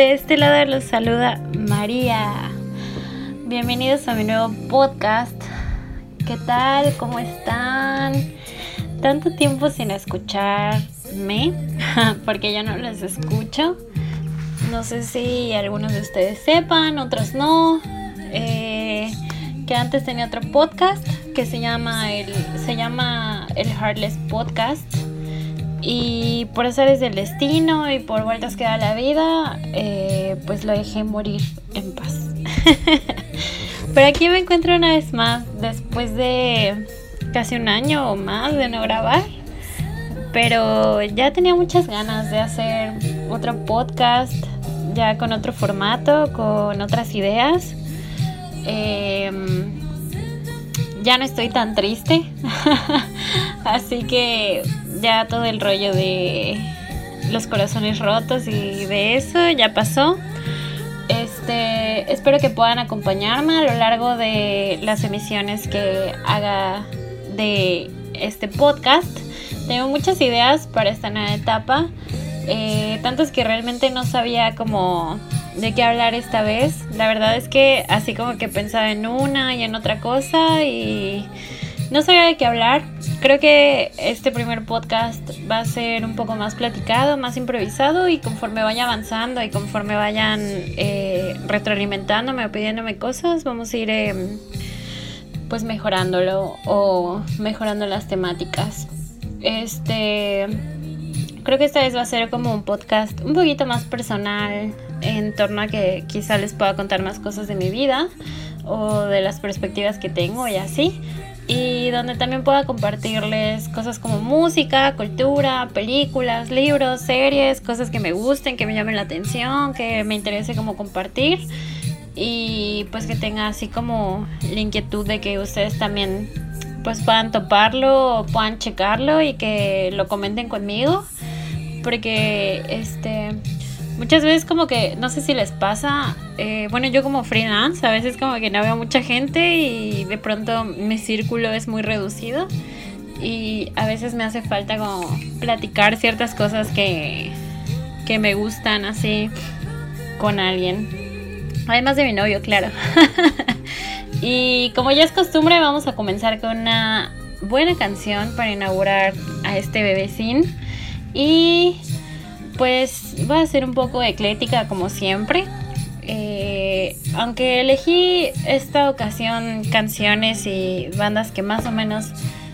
De este lado los saluda María. Bienvenidos a mi nuevo podcast. ¿Qué tal? ¿Cómo están? Tanto tiempo sin escucharme, porque yo no los escucho. No sé si algunos de ustedes sepan, otros no. Eh, que antes tenía otro podcast que se llama el, se llama el Heartless Podcast. Y por es del destino y por vueltas que da la vida, eh, pues lo dejé morir en paz. Pero aquí me encuentro una vez más, después de casi un año o más de no grabar. Pero ya tenía muchas ganas de hacer otro podcast, ya con otro formato, con otras ideas. Em, ya no estoy tan triste. Así que ya todo el rollo de los corazones rotos y de eso ya pasó. Este, espero que puedan acompañarme a lo largo de las emisiones que haga de este podcast. Tengo muchas ideas para esta nueva etapa. Eh, tantos que realmente no sabía cómo de qué hablar esta vez. La verdad es que así como que pensaba en una y en otra cosa y no sabía de qué hablar. Creo que este primer podcast va a ser un poco más platicado, más improvisado y conforme vaya avanzando y conforme vayan eh, retroalimentándome o pidiéndome cosas, vamos a ir em, pues mejorándolo o mejorando las temáticas. Este creo que esta vez va a ser como un podcast un poquito más personal, en torno a que quizá les pueda contar más cosas de mi vida o de las perspectivas que tengo y así. Y donde también pueda compartirles cosas como música, cultura, películas, libros, series, cosas que me gusten, que me llamen la atención, que me interese como compartir. Y pues que tenga así como la inquietud de que ustedes también pues puedan toparlo puedan checarlo y que lo comenten conmigo. Porque este muchas veces como que, no sé si les pasa, eh, bueno, yo como freelance, a veces como que no veo mucha gente y de pronto mi círculo es muy reducido y a veces me hace falta como platicar ciertas cosas que, que me gustan así con alguien. Además de mi novio, claro. y como ya es costumbre, vamos a comenzar con una buena canción para inaugurar a este bebecín. Y pues va a ser un poco eclética como siempre. Eh, aunque elegí esta ocasión canciones y bandas que más o menos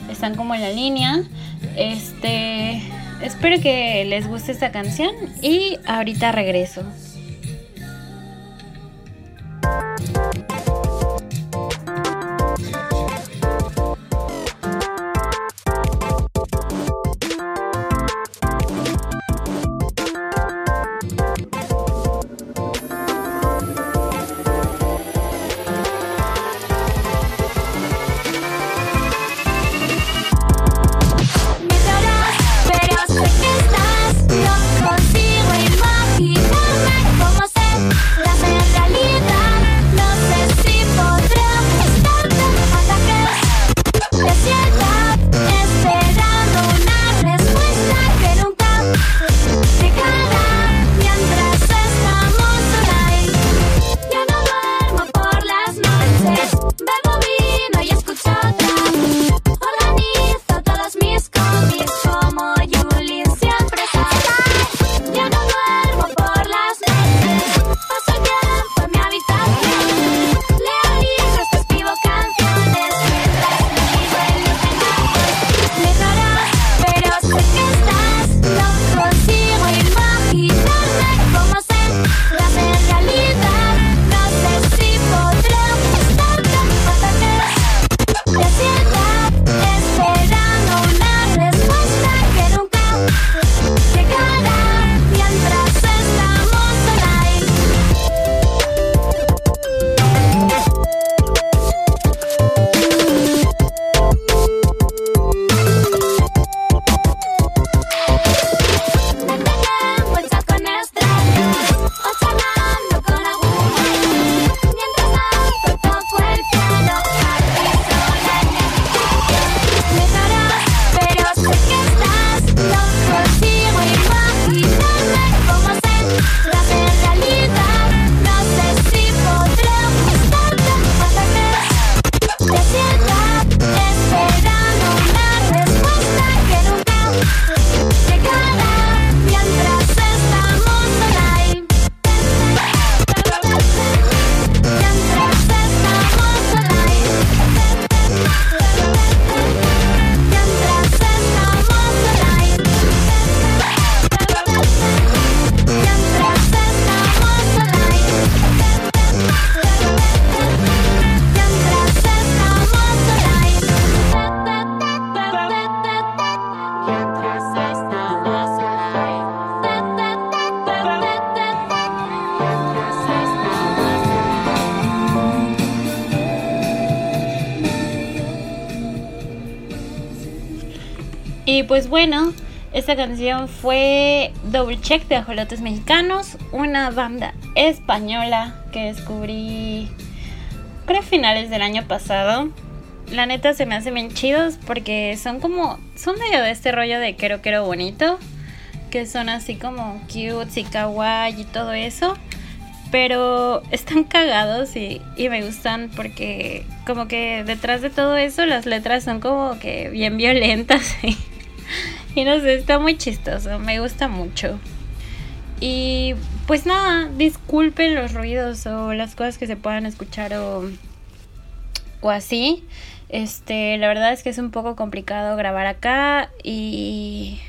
están como en la línea, este, espero que les guste esta canción y ahorita regreso. Pues bueno, esta canción fue Double Check de Ajolotes Mexicanos, una banda española que descubrí creo finales del año pasado. La neta se me hace bien chidos porque son como, son medio de este rollo de quiero quiero bonito, que son así como cute y kawaii y todo eso pero están cagados y, me gustan porque como que detrás de todo eso las letras son como que bien violentas y, no sé, está muy chistoso, me gusta mucho. Y pues nada, disculpen los ruidos o las cosas que se puedan escuchar o, o así. Este, la verdad es que es un poco complicado grabar acá y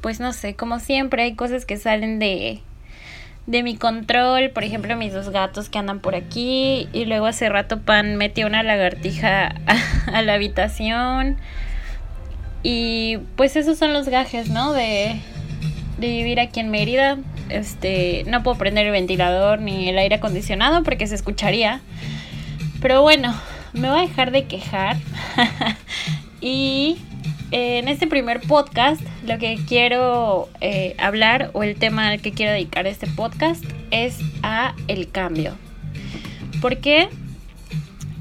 pues no sé, como siempre hay cosas que salen de de mi control, por ejemplo, mis dos gatos que andan por aquí y luego hace rato Pan metió una lagartija a, la habitación y pues esos son los gajes, ¿no? De, de vivir aquí en Mérida. Este, no puedo prender el ventilador ni el aire acondicionado porque se escucharía. Pero bueno, me voy a dejar de quejar y en este primer podcast lo que quiero eh, hablar o el tema al que quiero dedicar este podcast es a el cambio. ¿Por qué?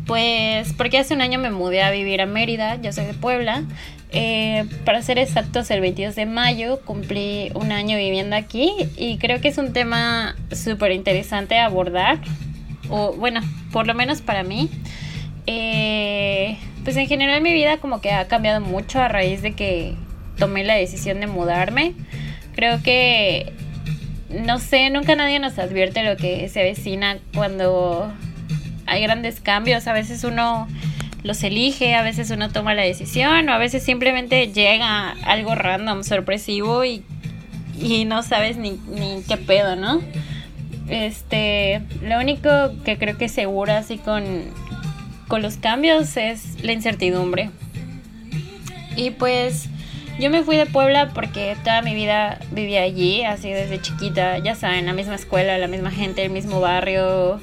Pues porque hace un año me mudé a vivir a Mérida, yo soy de Puebla. Eh, para ser exactos, el 22 de mayo cumplí un año viviendo aquí y creo que es un tema súper interesante abordar, o bueno, por lo menos para mí. Eh, pues en general mi vida como que ha cambiado mucho a raíz de que tomé la decisión de mudarme. Creo que, no sé, nunca nadie nos advierte lo que se avecina cuando hay grandes cambios. A veces uno los elige, a veces uno toma la decisión o a veces simplemente llega algo random, sorpresivo y, y no sabes ni, ni qué pedo, ¿no? Este, lo único que creo que es seguro así con con los cambios es la incertidumbre. Y pues yo me fui de Puebla porque toda mi vida vivía allí, así desde chiquita, ya saben, la misma escuela, la misma gente, el mismo barrio,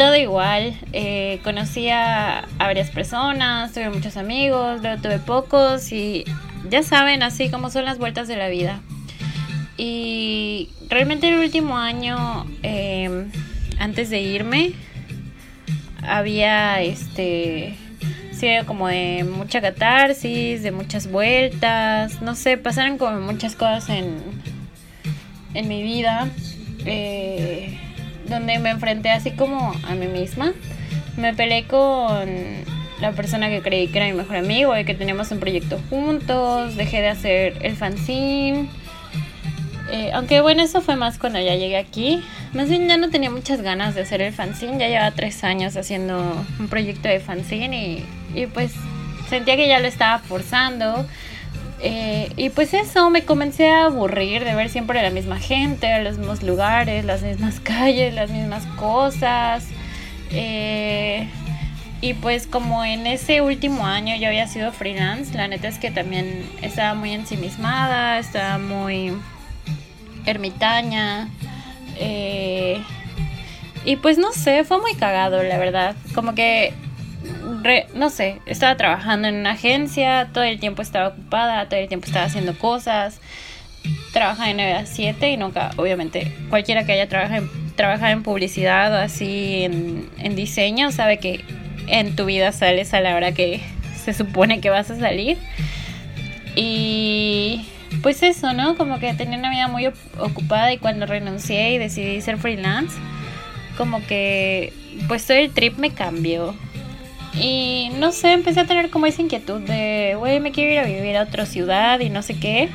todo igual. Eh, conocí a, varias personas, tuve muchos amigos, luego tuve pocos y ya saben, así como son las vueltas de la vida. Y realmente el último año, eh, antes de irme, había este sido como de mucha catarsis, de muchas vueltas, no sé, pasaron como muchas cosas en, en mi vida, eh, donde me enfrenté así como a mí misma. Me peleé con la persona que creí que era mi mejor amigo y que teníamos un proyecto juntos, dejé de hacer el fanzine eh, aunque bueno, eso fue más cuando ya llegué aquí. Más bien ya no tenía muchas ganas de hacer el fanzine. Ya llevaba tres años haciendo un proyecto de fanzine y, pues sentía que ya lo estaba forzando. Eh, y pues eso, me comencé a aburrir de ver siempre la misma gente, los mismos lugares, las mismas calles, las mismas cosas. Eh, y pues como en ese último año yo había sido freelance, la neta es que también estaba muy ensimismada, estaba muy ermitaña. Eh, y pues no sé, fue muy cagado, la verdad. Como que, no sé, estaba trabajando en una agencia, todo el tiempo estaba ocupada, todo el tiempo estaba haciendo cosas. Trabajaba de 9 a 7 y nunca, obviamente, cualquiera que haya trabajado en, trabajado en publicidad o así en, en diseño sabe que en tu vida sales a la hora que se supone que vas a salir. Y pues eso, ¿no? Como que tenía una vida muy ocupada y cuando renuncié y decidí ser freelance, como que pues todo el trip me cambió. Y no sé, empecé a tener como esa inquietud de, güey, me quiero ir a vivir a otra ciudad y no sé qué.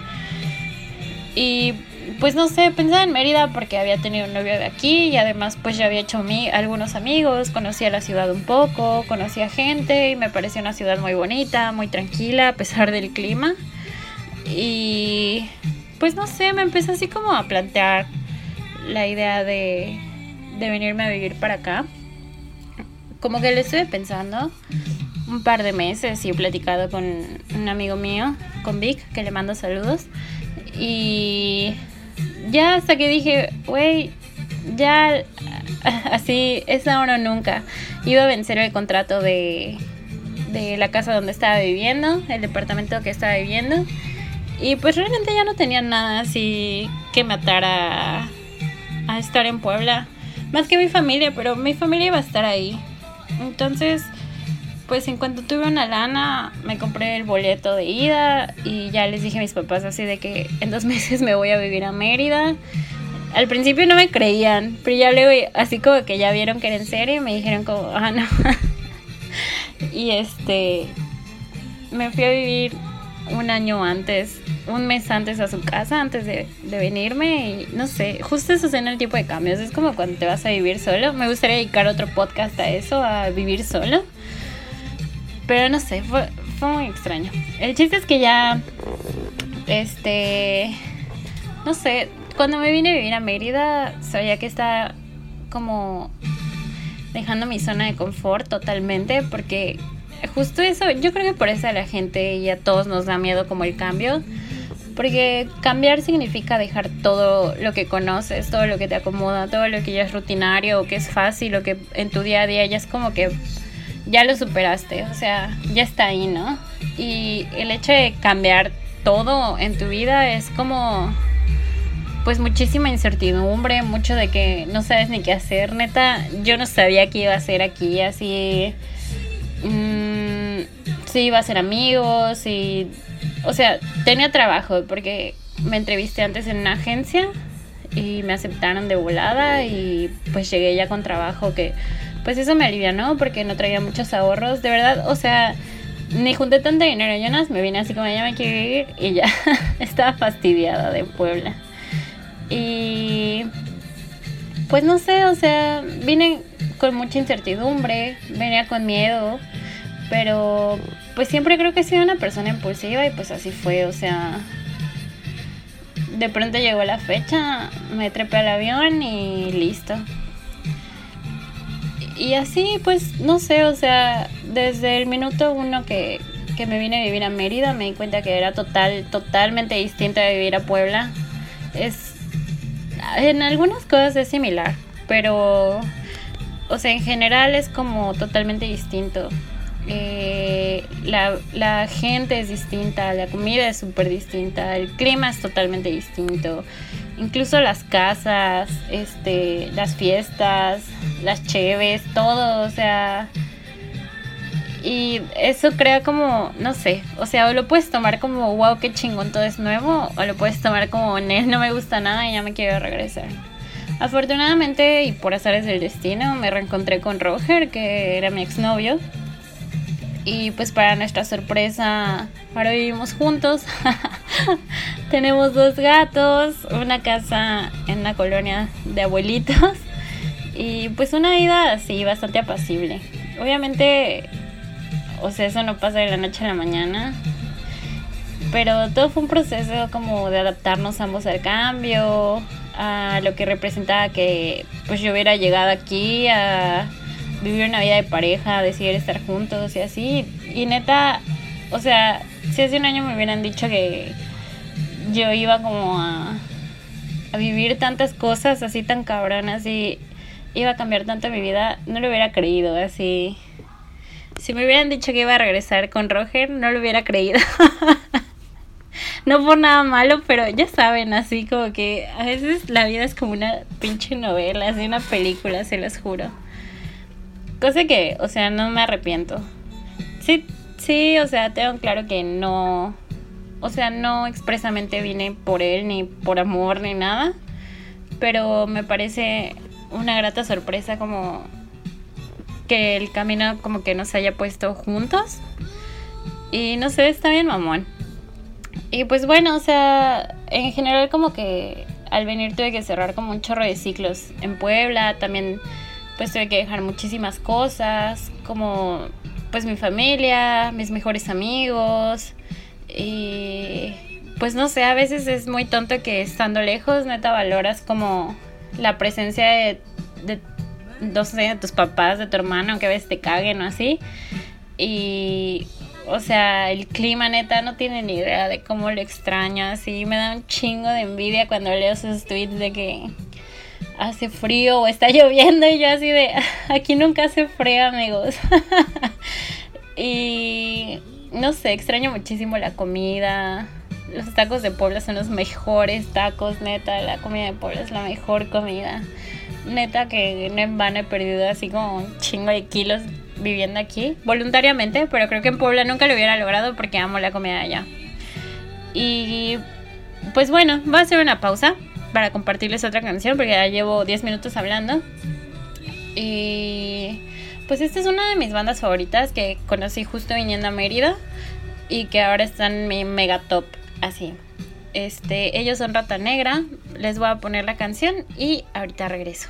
Y pues no sé, pensaba en Mérida porque había tenido un novio de aquí y además pues ya había hecho mí algunos amigos, conocía la ciudad un poco, conocía gente y me parecía una ciudad muy bonita, muy tranquila a pesar del clima. Y pues no sé, me empecé así como a plantear la idea de, de venirme a vivir para acá. Como que lo estuve pensando un par de meses y he platicado con un amigo mío, con Vic, que le mando saludos. Y ya hasta que dije, güey, ya así es ahora o nunca. Iba a vencer el contrato de, de la casa donde estaba viviendo, el departamento que estaba viviendo. Y pues realmente ya no tenía nada así que me atara a estar en Puebla. Más que mi familia, pero mi familia iba a estar ahí. Entonces, pues en cuanto tuve una lana, me compré el boleto de ida y ya les dije a mis papás así de que en dos meses me voy a vivir a Mérida. Al principio no me creían, pero ya luego así como que ya vieron que era en serio me dijeron como, ah, no. y este, me fui a vivir un año antes, un mes antes a su casa, antes de, venirme. Y no sé, justo eso en el tipo de cambios. Es como cuando te vas a vivir solo. Me gustaría dedicar otro podcast a eso, a vivir solo. Pero no sé, fue, fue muy extraño. El chiste es que ya, este, no sé, cuando me vine a vivir a Mérida, sabía que estaba como dejando mi zona de confort totalmente porque justo eso, yo creo que por eso a la gente y a todos nos da miedo como el cambio. Porque cambiar significa dejar todo lo que conoces, todo lo que te acomoda, todo lo que ya es rutinario o que es fácil o que en tu día a día ya es como que ya lo superaste, o sea, ya está ahí, ¿no? Y el hecho de cambiar todo en tu vida es como pues muchísima incertidumbre, mucho de que no sabes ni qué hacer, neta, yo no sabía qué iba a hacer aquí, así mmm, si iba a ser amigos y o sea, tenía trabajo porque me entrevisté antes en una agencia y me aceptaron de volada y pues llegué ya con trabajo que pues eso me alivianó porque no traía muchos ahorros, de verdad, o sea, ni junté tanto dinero, no me vine así como ya me quiero ir y ya estaba fastidiada de Puebla. Y pues no sé, o sea, vine con mucha incertidumbre, venía con miedo, pero pues siempre creo que he sido una persona impulsiva y pues así fue, o sea, de pronto llegó la fecha, me trepé al avión y listo. Y así, pues, no sé, o sea, desde el minuto uno que, que me vine a vivir a Mérida me di cuenta que era total, totalmente distinta de vivir a Puebla. Es, en algunas cosas es similar, pero, o sea, en general es como totalmente distinto. Eh, la, la, gente es distinta, la comida es súper distinta, el clima es totalmente distinto, incluso las casas, este, las fiestas, las cheves, todo, o sea, y eso crea como, no sé, o sea, o lo puedes tomar como, wow, qué chingón, todo es nuevo, o lo puedes tomar como, no me gusta nada y ya me quiero regresar. Afortunadamente y por azares del destino me reencontré con Roger, que era mi exnovio. Y pues para nuestra sorpresa, ahora vivimos juntos. Tenemos dos gatos, una casa en una colonia de abuelitos y pues una vida así bastante apacible. Obviamente, o sea, eso no pasa de la noche a la mañana. Pero todo fue un proceso como de adaptarnos ambos al cambio, a lo que representaba que pues yo hubiera llegado aquí a vivir una vida de pareja, decidir estar juntos y así. Y neta, o sea, si hace un año me hubieran dicho que yo iba como a, a vivir tantas cosas así tan cabronas y iba a cambiar tanto mi vida, no lo hubiera creído, así. Si me hubieran dicho que iba a regresar con Roger, no lo hubiera creído. no por nada malo, pero ya saben, así como que a veces la vida es como una pinche novela, así una película, se los juro. Cosa que, o sea, no me arrepiento. Sí, sí, o sea, tengo claro que no, o sea, no expresamente vine por él, ni por amor, ni nada. Pero me parece una grata sorpresa como que el camino como que nos haya puesto juntos. Y no sé, está bien mamón. Y pues bueno, o sea, en general como que al venir tuve que cerrar como un chorro de ciclos en Puebla, también pues tuve que dejar muchísimas cosas, como pues mi familia, mis mejores amigos y pues no sé, a veces es muy tonto que estando lejos neta valoras como la presencia de, de no sé, de tus papás, de tu hermano, aunque a veces te caguen o así. Y, o sea, el clima neta no tiene ni idea de cómo lo extraño. Así me da un chingo de envidia cuando leo sus tweets de que hace frío o está lloviendo y yo así de, aquí nunca hace frío amigos. Y no sé, extraño muchísimo la comida. Los tacos de Puebla son los mejores tacos, neta. La comida de Puebla es la mejor comida. Neta que no en vano he perdido así como un chingo de kilos viviendo aquí, voluntariamente, pero creo que en Puebla nunca lo hubiera logrado porque amo la comida allá. Y pues bueno, voy a hacer una pausa para compartirles otra canción porque ya llevo 10 minutos hablando. Y pues esta es una de mis bandas favoritas que conocí justo viniendo a Mérida y que ahora están en mi mega top así. Este, ellos son Rata Negra, les voy a poner la canción y ahorita regreso.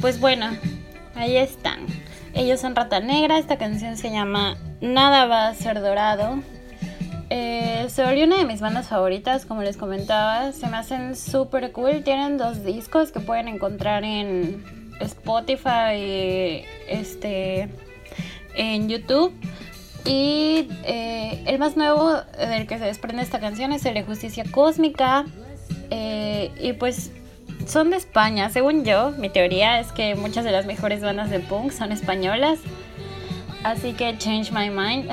Pues bueno, ahí están. Ellos son Rata Negra, esta canción se llama Nada va a ser dorado. Eh, se volvió una de mis bandas favoritas, como les comentaba. Se me hacen súper cool. Tienen dos discos que pueden encontrar en Spotify, este, en YouTube. Y eh, el más nuevo del que se desprende esta canción es el de Justicia Cósmica. Eh, y pues son de España, según yo. Mi teoría es que muchas de las mejores bandas de punk son españolas. Así que change my mind.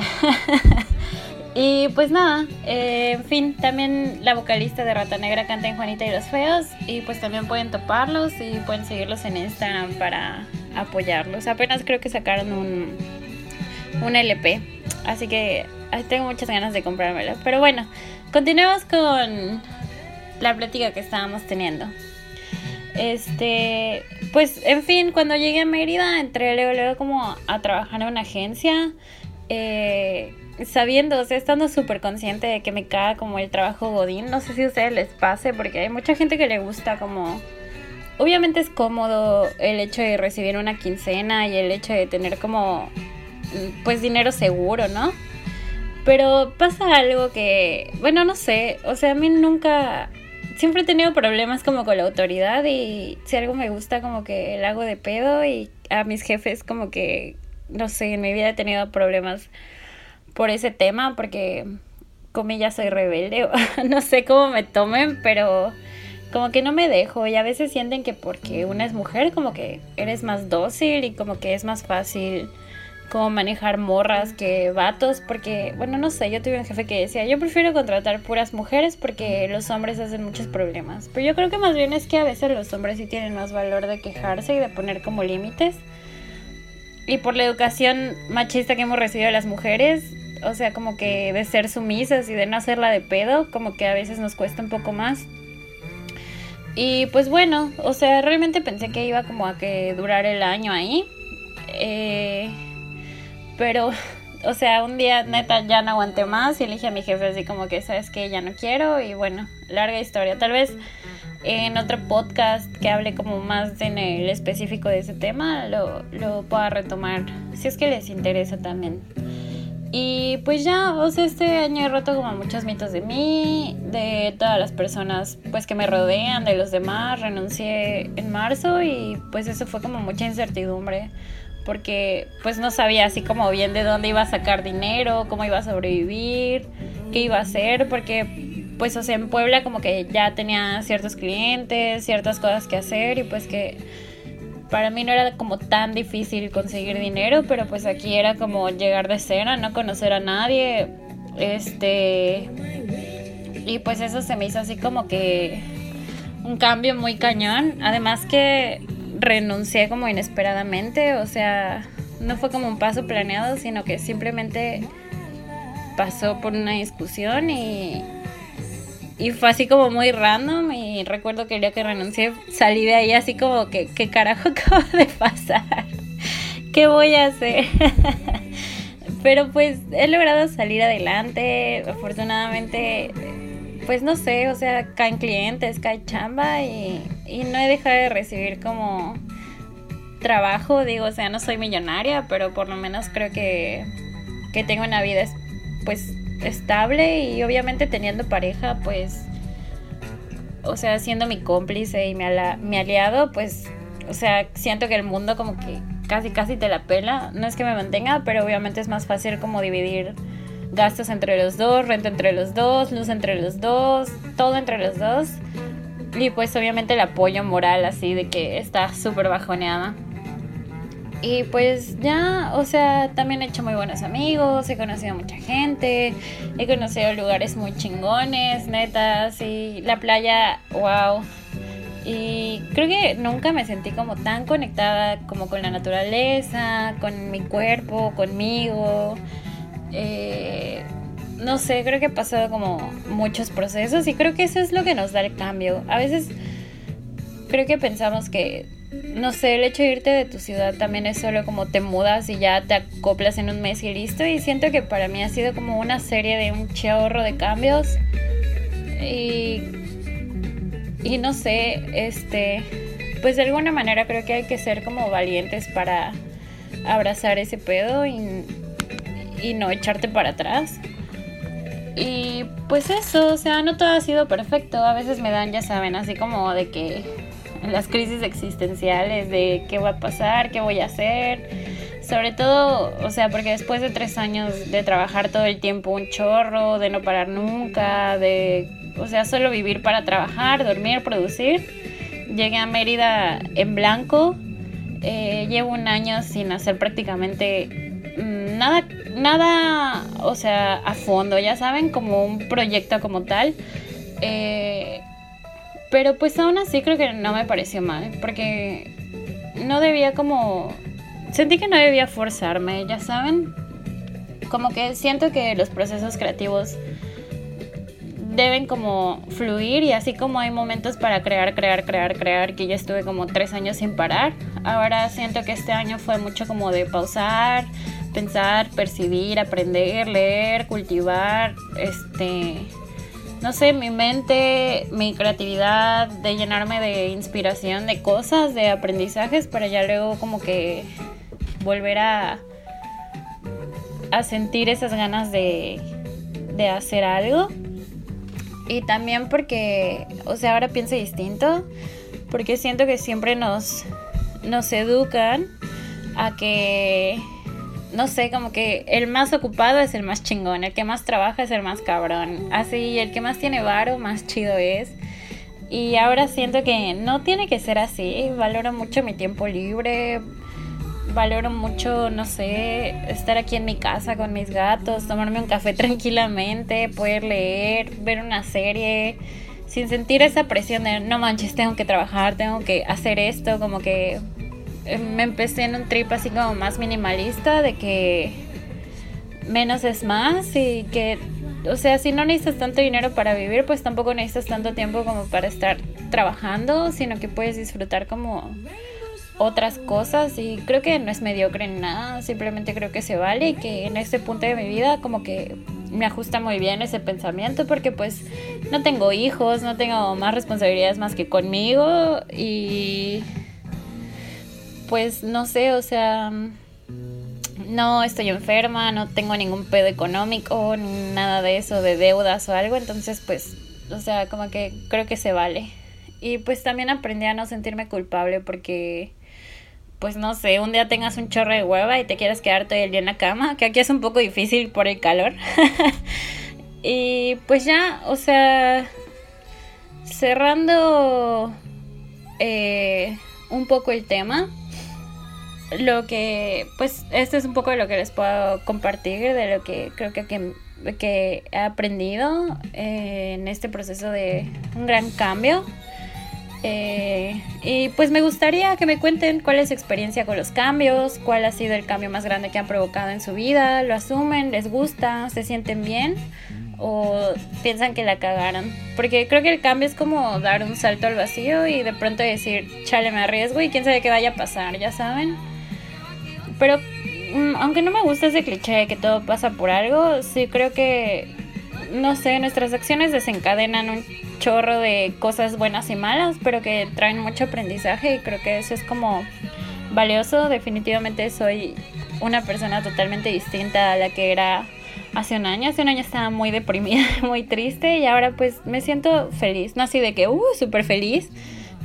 y pues nada, eh, en fin, también la vocalista de Rata Negra canta en Juanita y los Feos. Y pues también pueden toparlos y pueden seguirlos en Instagram para apoyarlos. Apenas creo que sacaron un, un LP, así que tengo muchas ganas de comprármelo. Pero bueno, continuemos con la plática que estábamos teniendo. Este, pues, en fin, cuando llegué a Mérida, entré luego, luego como a trabajar en una agencia. Eh, sabiendo, o sea, estando súper consciente de que me caga como el trabajo godín. No sé si a ustedes les pase, porque hay mucha gente que le gusta como... Obviamente es cómodo el hecho de recibir una quincena y el hecho de tener como, pues, dinero seguro, ¿no? Pero pasa algo que, bueno, no sé, o sea, a mí nunca, siempre he tenido problemas como con la autoridad y si algo me gusta como que el hago de pedo y a mis jefes como que, no sé, en mi vida he tenido problemas por ese tema porque ya soy rebelde, no sé cómo me tomen, pero como que no me dejo y a veces sienten que porque una es mujer como que eres más dócil y como que es más fácil como manejar morras que vatos, porque, bueno, no sé, yo tuve un jefe que decía, yo prefiero contratar puras mujeres porque los hombres hacen muchos problemas. Pero yo creo que más bien es que a veces los hombres sí tienen más valor de quejarse y de poner como límites. Y por la educación machista que hemos recibido las mujeres, o sea, como que de ser sumisas y de no hacerla de pedo, como que a veces nos cuesta un poco más. Y pues bueno, o sea, realmente pensé que iba como a que durar el año ahí. Eh, pero, o sea, un día neta ya no aguanté más y le dije a mi jefe así como que, sabes que ya no quiero y bueno, larga historia. Tal vez en otro podcast que hable como más en el específico de ese tema lo, lo pueda retomar si es que les interesa también. Y pues ya, o sea, este año he roto como muchos mitos de mí, de todas las personas pues que me rodean, de los demás. Renuncié en marzo y pues eso fue como mucha incertidumbre porque pues no sabía así como bien de dónde iba a sacar dinero, cómo iba a sobrevivir, qué iba a hacer, porque pues o sea, en Puebla como que ya tenía ciertos clientes, ciertas cosas que hacer y pues que para mí no era como tan difícil conseguir dinero, pero pues aquí era como llegar de cena, no conocer a nadie, este y pues eso se me hizo así como que un cambio muy cañón, además que renuncié como inesperadamente, o sea, no fue como un paso planeado, sino que simplemente pasó por una discusión y, y fue así como muy random y recuerdo que el día que renuncié salí de ahí así como que, ¿qué carajo acaba de pasar? ¿Qué voy a hacer? Pero pues he logrado salir adelante, afortunadamente pues no sé, o sea, caen clientes, cae chamba y, no he dejado de recibir como trabajo, digo, o sea, no soy millonaria, pero por lo menos creo que, que tengo una vida pues estable y obviamente teniendo pareja, pues, o sea, siendo mi cómplice y mi, mi aliado, pues, o sea, siento que el mundo como que casi, casi te la pela, no es que me mantenga, pero obviamente es más fácil como dividir gastos entre los dos, renta entre los dos, luz entre los dos, todo entre los dos. Y pues obviamente el apoyo moral así de que está súper bajoneada. Y pues ya, o sea, también he hecho muy buenos amigos, he conocido a mucha gente, he conocido lugares muy chingones, netas, y la playa, wow. Y creo que nunca me sentí como tan conectada como con la naturaleza, con mi cuerpo, conmigo. Eh, no sé, creo que he pasado como muchos procesos y creo que eso es lo que nos da el cambio. A veces creo que pensamos que, no sé, el hecho de irte de tu ciudad también es solo como te mudas y ya te acoplas en un mes y listo. Y siento que para mí ha sido como una serie de un chorro de cambios. Y, y no sé, este, pues de alguna manera creo que hay que ser como valientes para abrazar ese pedo y y no echarte para atrás. Y pues eso, o sea, no todo ha sido perfecto. A veces me dan, ya saben, así como de que las crisis existenciales de qué va a pasar, qué voy a hacer. Sobre todo, o sea, porque después de tres años de trabajar todo el tiempo un chorro, de no parar nunca, de, o sea, solo vivir para trabajar, dormir, producir, llegué a Mérida en blanco. Eh, llevo un año sin hacer prácticamente Mm, nada, nada, o sea, a fondo, ya saben, como un proyecto como tal. Eh, pero pues aún así creo que no me pareció mal, porque no debía como... Sentí que no debía forzarme, ya saben. Como que siento que los procesos creativos deben como fluir y así como hay momentos para crear, crear, crear, crear, que ya estuve como tres años sin parar, ahora siento que este año fue mucho como de pausar, pensar, percibir, aprender, leer, cultivar, este, no sé, mi mente, mi creatividad, de llenarme de inspiración, de cosas, de aprendizajes, para ya luego como que volver a, a sentir esas ganas de, de hacer algo. Y también porque, o sea, ahora pienso distinto, porque siento que siempre nos, nos educan a que, no sé, como que el más ocupado es el más chingón, el que más trabaja es el más cabrón, así, el que más tiene varo, más chido es. Y ahora siento que no tiene que ser así, valoro mucho mi tiempo libre, valoro mucho, no sé, estar aquí en mi casa con mis gatos, tomarme un café tranquilamente, poder leer, ver una serie, sin sentir esa presión de no manches, tengo que trabajar, tengo que hacer esto, como que me empecé en un trip así como más minimalista de que menos es más y que, o sea, si no necesitas tanto dinero para vivir, pues tampoco necesitas tanto tiempo como para estar trabajando, sino que puedes disfrutar como otras cosas y creo que no es mediocre en nada, simplemente creo que se vale y que en este punto de mi vida como que me ajusta muy bien ese pensamiento porque pues no tengo hijos, no tengo más responsabilidades más que conmigo y pues no sé, o sea, no estoy enferma, no tengo ningún pedo económico, nada de eso, de deudas o algo, entonces pues, o sea, como que creo que se vale. Y pues también aprendí a no sentirme culpable porque pues no sé, un día tengas un chorro de hueva y te quieras quedar todo el día en la cama, que aquí es un poco difícil por el calor. y pues ya, o sea, cerrando eh, un poco el tema, lo que, pues esto es un poco de lo que les puedo compartir, de lo que creo que, que, he aprendido eh, en este proceso de un gran cambio. Eh, y pues me gustaría que me cuenten cuál es su experiencia con los cambios, cuál ha sido el cambio más grande que han provocado en su vida, lo asumen, les gusta, se sienten bien o piensan que la cagaron. Porque creo que el cambio es como dar un salto al vacío y de pronto decir, chale, me arriesgo y quién sabe qué vaya a pasar, ya saben. Pero mm, aunque no me gusta ese cliché de que todo pasa por algo, sí creo que, no sé, nuestras acciones desencadenan un chorro de cosas buenas y malas, pero que traen mucho aprendizaje y creo que eso es como valioso. Definitivamente soy una persona totalmente distinta a la que era hace un año. Hace un año estaba muy deprimida, muy triste y ahora pues me siento feliz. No así de que, uh, súper feliz.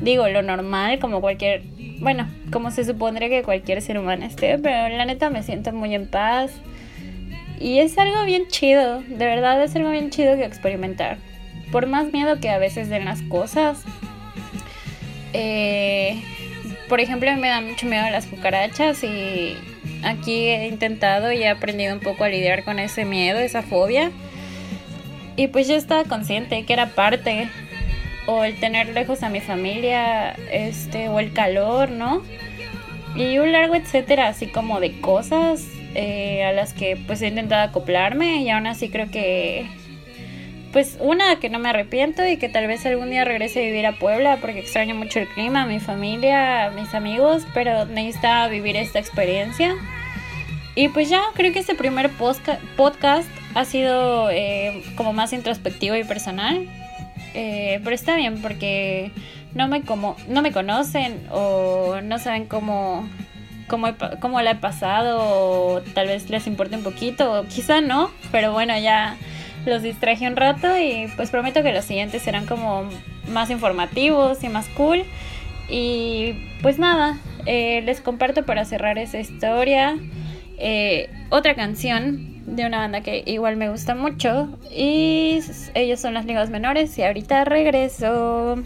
Digo, lo normal, como cualquier, bueno, como se supondría que cualquier ser humano esté, pero la neta me siento muy en paz. Y es algo bien chido, de verdad es algo bien chido que experimentar por más miedo que a veces den las cosas. Eh, por ejemplo, me da mucho miedo las cucarachas y aquí he intentado y he aprendido un poco a lidiar con ese miedo, esa fobia. Y pues yo estaba consciente que era parte o el tener lejos a mi familia, este o el calor, ¿no? Y un largo etcétera, así como de cosas eh, a las que pues he intentado acoplarme y aún así creo que pues una, que no me arrepiento y que tal vez algún día regrese a vivir a Puebla porque extraño mucho el clima, mi familia, mis amigos, pero necesitaba vivir esta experiencia. Y pues ya, creo que este primer podcast ha sido eh, como más introspectivo y personal. Eh, pero está bien porque no me, como, no me conocen o no saben cómo, cómo, cómo la he pasado o tal vez les importe un poquito o quizá no, pero bueno, ya los distraje un rato y pues prometo que los siguientes serán como más informativos y más cool. Y pues nada, eh, les comparto para cerrar esa historia eh, otra canción de una banda que igual me gusta mucho y ellos son las ligas menores y ahorita regreso.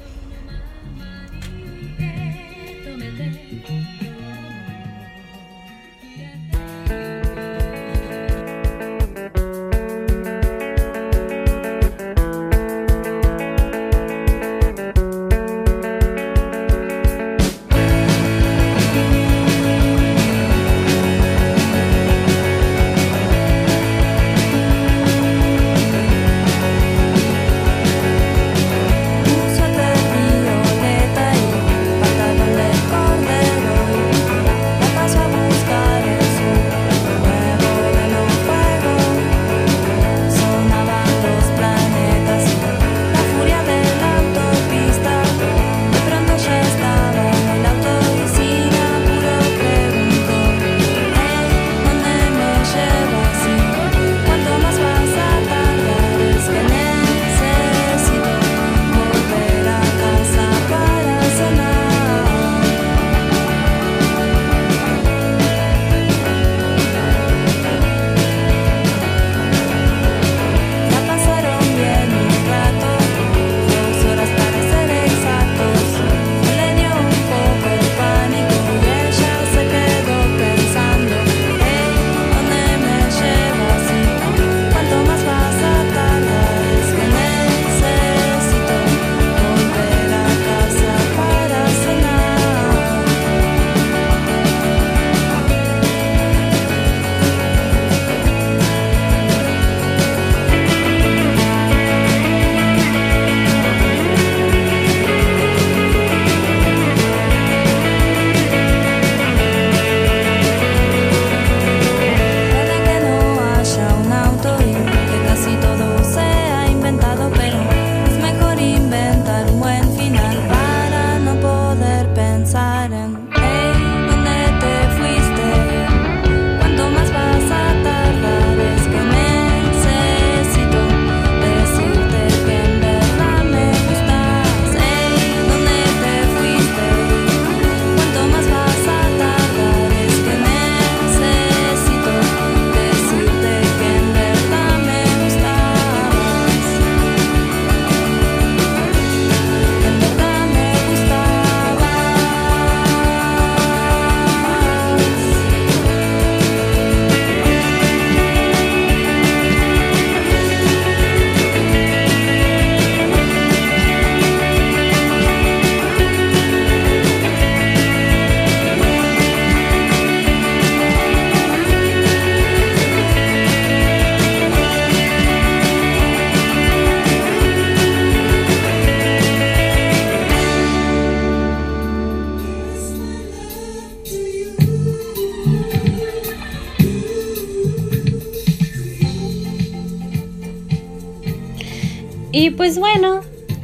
Y pues bueno,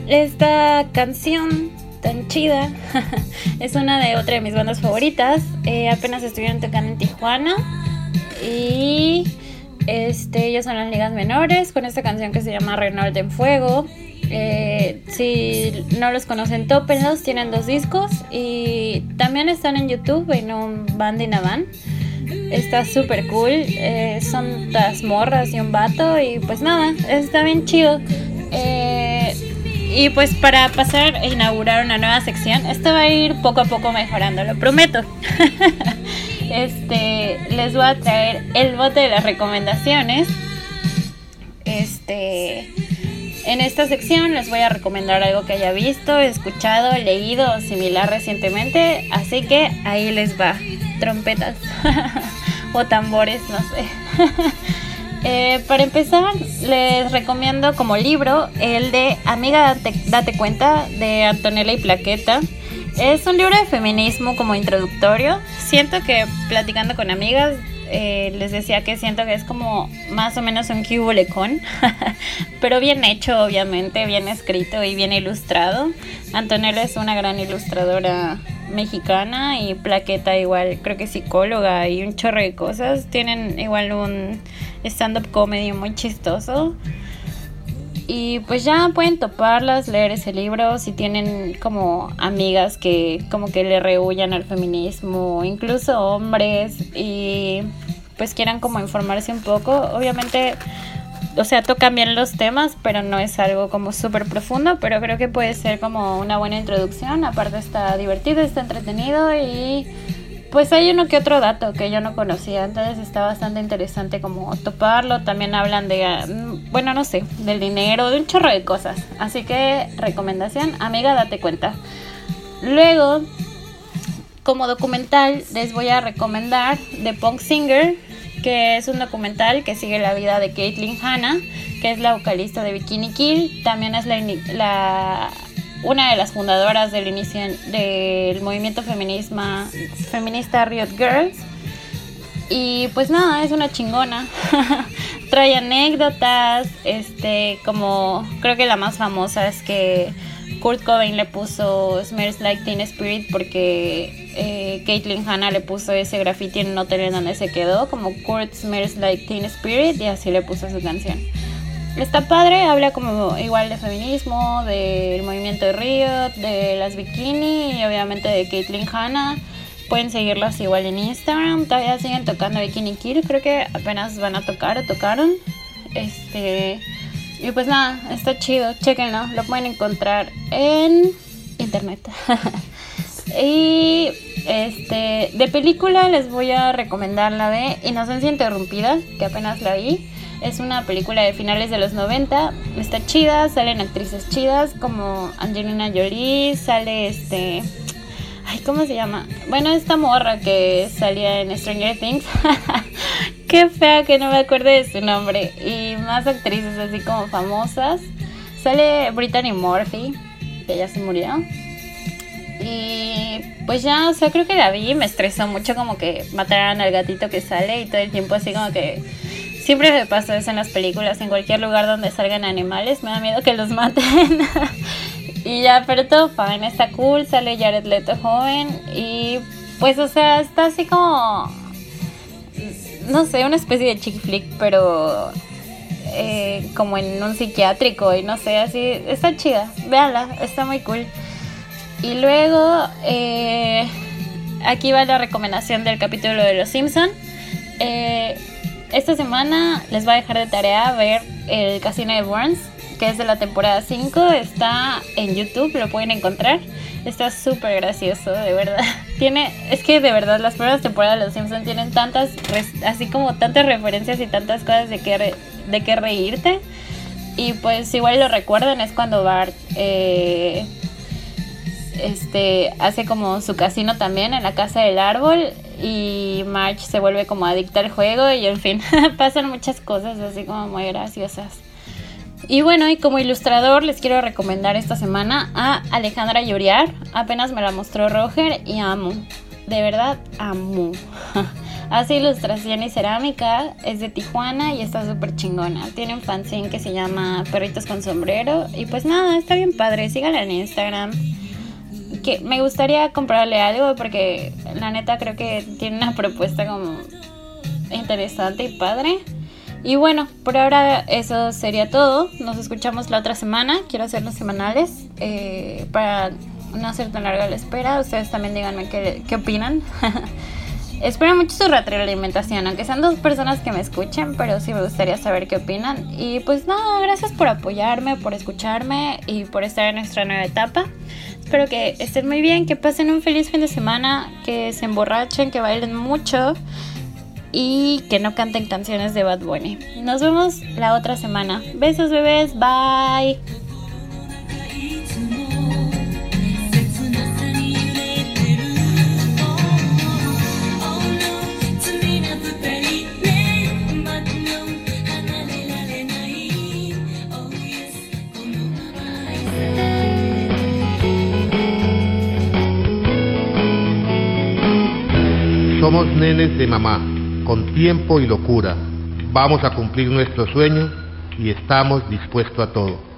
esta canción tan chida es una de otra de mis bandas favoritas. Eh, apenas estuvieron tocando en Tijuana y este, ellos son las ligas menores con esta canción que se llama Renault en Fuego. Eh, si no los conocen, tópenlos. Tienen dos discos y también están en YouTube en un band in a. Está súper cool. Eh, son las morras y un vato. Y pues nada, está bien chido. Eh, y pues para pasar e inaugurar una nueva sección, esto va a ir poco a poco mejorando, lo prometo. este, les voy a traer el bote de las recomendaciones. Este, en esta sección les voy a recomendar algo que haya visto, escuchado, leído o similar recientemente, así que ahí les va. Trompetas o tambores, no sé. Eh, para empezar, les recomiendo como libro el de Amiga Date, Date Cuenta de Antonella y Plaqueta. Es un libro de feminismo como introductorio. Siento que platicando con amigas eh, les decía que siento que es como más o menos un cubulecón, pero bien hecho, obviamente, bien escrito y bien ilustrado. Antonella es una gran ilustradora mexicana y Plaqueta igual, creo que psicóloga y un chorro de cosas. Tienen igual un stand-up comedy muy chistoso. Y pues ya pueden toparlas, leer ese libro si tienen como amigas que como que le rehuyan al feminismo, incluso hombres y pues quieran como informarse un poco. Obviamente, o sea, tocan bien los temas, pero no es algo como súper profundo, pero creo que puede ser como una buena introducción. Aparte está divertido, está entretenido y pues hay uno que otro dato que yo no conocía, entonces está bastante interesante como toparlo. También hablan de, mm, bueno, no sé, del dinero, de un chorro de cosas. Así que recomendación, amiga, date cuenta. Luego, como documental, les voy a recomendar The Punk Singer, que es un documental que sigue la vida de Caitlyn Hanna, que es la vocalista de Bikini Kill. También es la, una de las fundadoras del inicio del movimiento feminista Riot Girls. Y pues nada, es una chingona. Trae anécdotas, este, como creo que la más famosa es que Kurt Cobain le puso Smells Like Teen Spirit porque eh, Caitlyn Hanna le puso ese graffiti en un hotel en donde se quedó, como Kurt Smells Like Teen Spirit, y así le puso su canción. Está padre, habla como igual de feminismo, del movimiento de Riot, de las bikini y obviamente de Caitlyn Hanna. Pueden seguirlas igual en Instagram. Todavía siguen tocando Bikini Kill. Creo que apenas van a tocar o tocaron. Este. Y pues nada, está chido. Chequenlo. Lo pueden encontrar en internet. y este. De película les voy a recomendar la de Inocencia Interrumpida, que apenas la vi. Es una película de finales de los 90. Está chida, salen actrices chidas como Angelina Jolie, sale este... Ay, ¿cómo se llama? Bueno, esta morra que salía en Stranger Things. Qué fea que no me acuerdo de su nombre. Y más actrices así como famosas. Sale Brittany Murphy, que ya se murió. Y pues ya, o sea, creo que la vi me estresó mucho como que mataran al gatito que sale y todo el tiempo así como que Siempre me pasa eso en las películas, en cualquier lugar donde salgan animales, me da miedo que los maten. y ya, pero todo fine, está cool, sale Jared Leto joven y pues, o sea, está así como, no sé, una especie de chick flick, pero eh, como en un psiquiátrico y no sé, así, está chida, véanla, está muy cool. Y luego, eh, aquí va la recomendación del capítulo de Los Simpson. Eh, esta semana les voy a dejar de tarea ver el Casino de Burns, que es de la temporada 5. Está en YouTube, lo pueden encontrar. Está súper gracioso, de verdad. Tiene, es que de verdad las primeras temporadas de Los Simpsons tienen tantas, así como tantas referencias y tantas cosas de que, de que reírte. Y pues igual lo recuerdan, es cuando Bart eh, este, hace como su casino también en la casa del árbol y March se vuelve como adicta al juego y en fin, pasan muchas cosas así como muy graciosas. Y bueno, y como ilustrador les quiero recomendar esta semana a Alejandra Lloriar. Apenas me la mostró Roger y amo. De verdad, amo. Hace ilustración y cerámica, es de Tijuana y está súper chingona. Tiene un fanzine que se llama Perritos con Sombrero. Y pues nada, está bien padre. Síganla en Instagram. Que me gustaría comprarle algo porque la neta creo que tiene una propuesta como interesante y padre. Y bueno, por ahora eso sería todo. Nos escuchamos la otra semana. Quiero hacerlos semanales eh, para no hacer tan larga la espera. Ustedes también díganme qué, qué opinan. Espero mucho su retroalimentación, aunque sean dos personas que me escuchen, pero sí me gustaría saber qué opinan. Y pues nada, gracias por apoyarme, por escucharme y por estar en nuestra nueva etapa. Espero que estén muy bien, que pasen un feliz fin de semana, que se emborrachen, que bailen mucho y que no canten canciones de Bad Bunny. Nos vemos la otra semana. Besos bebés, bye. Somos nenes de mamá, con tiempo y locura. Vamos a cumplir nuestro sueño y estamos dispuestos a todo.